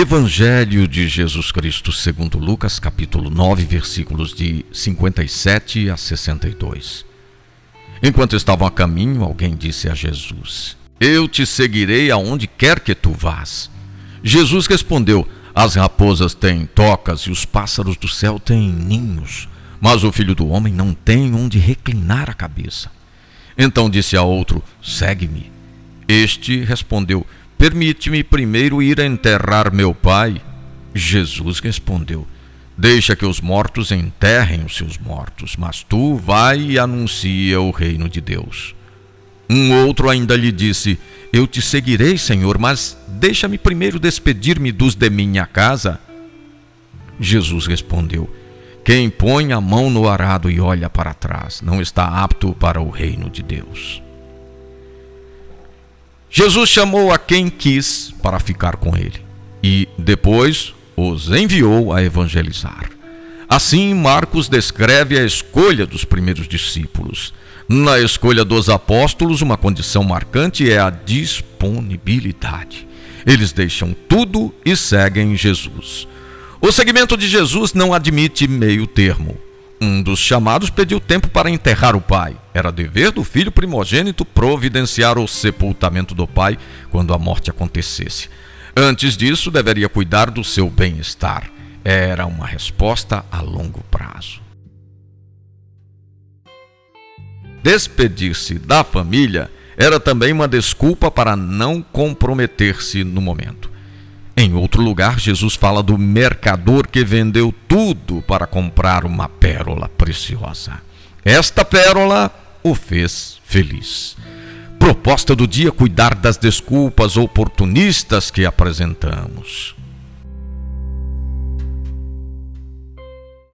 Evangelho de Jesus Cristo, segundo Lucas, capítulo 9, versículos de 57 a 62. Enquanto estavam a caminho, alguém disse a Jesus: Eu te seguirei aonde quer que tu vás. Jesus respondeu: As raposas têm tocas e os pássaros do céu têm ninhos, mas o filho do homem não tem onde reclinar a cabeça. Então disse a outro: Segue-me. Este respondeu: Permite-me primeiro ir enterrar meu pai. Jesus respondeu: Deixa que os mortos enterrem os seus mortos, mas tu vai e anuncia o reino de Deus. Um outro ainda lhe disse: Eu te seguirei, Senhor, mas deixa-me primeiro despedir-me dos de minha casa. Jesus respondeu: Quem põe a mão no arado e olha para trás não está apto para o reino de Deus. Jesus chamou a quem quis para ficar com ele e depois os enviou a evangelizar. Assim, Marcos descreve a escolha dos primeiros discípulos. Na escolha dos apóstolos, uma condição marcante é a disponibilidade. Eles deixam tudo e seguem Jesus. O segmento de Jesus não admite meio termo. Um dos chamados pediu tempo para enterrar o pai. Era dever do filho primogênito providenciar o sepultamento do pai quando a morte acontecesse. Antes disso, deveria cuidar do seu bem-estar. Era uma resposta a longo prazo. Despedir-se da família era também uma desculpa para não comprometer-se no momento. Em outro lugar, Jesus fala do mercador que vendeu tudo para comprar uma pérola preciosa. Esta pérola o fez feliz. Proposta do dia: cuidar das desculpas oportunistas que apresentamos.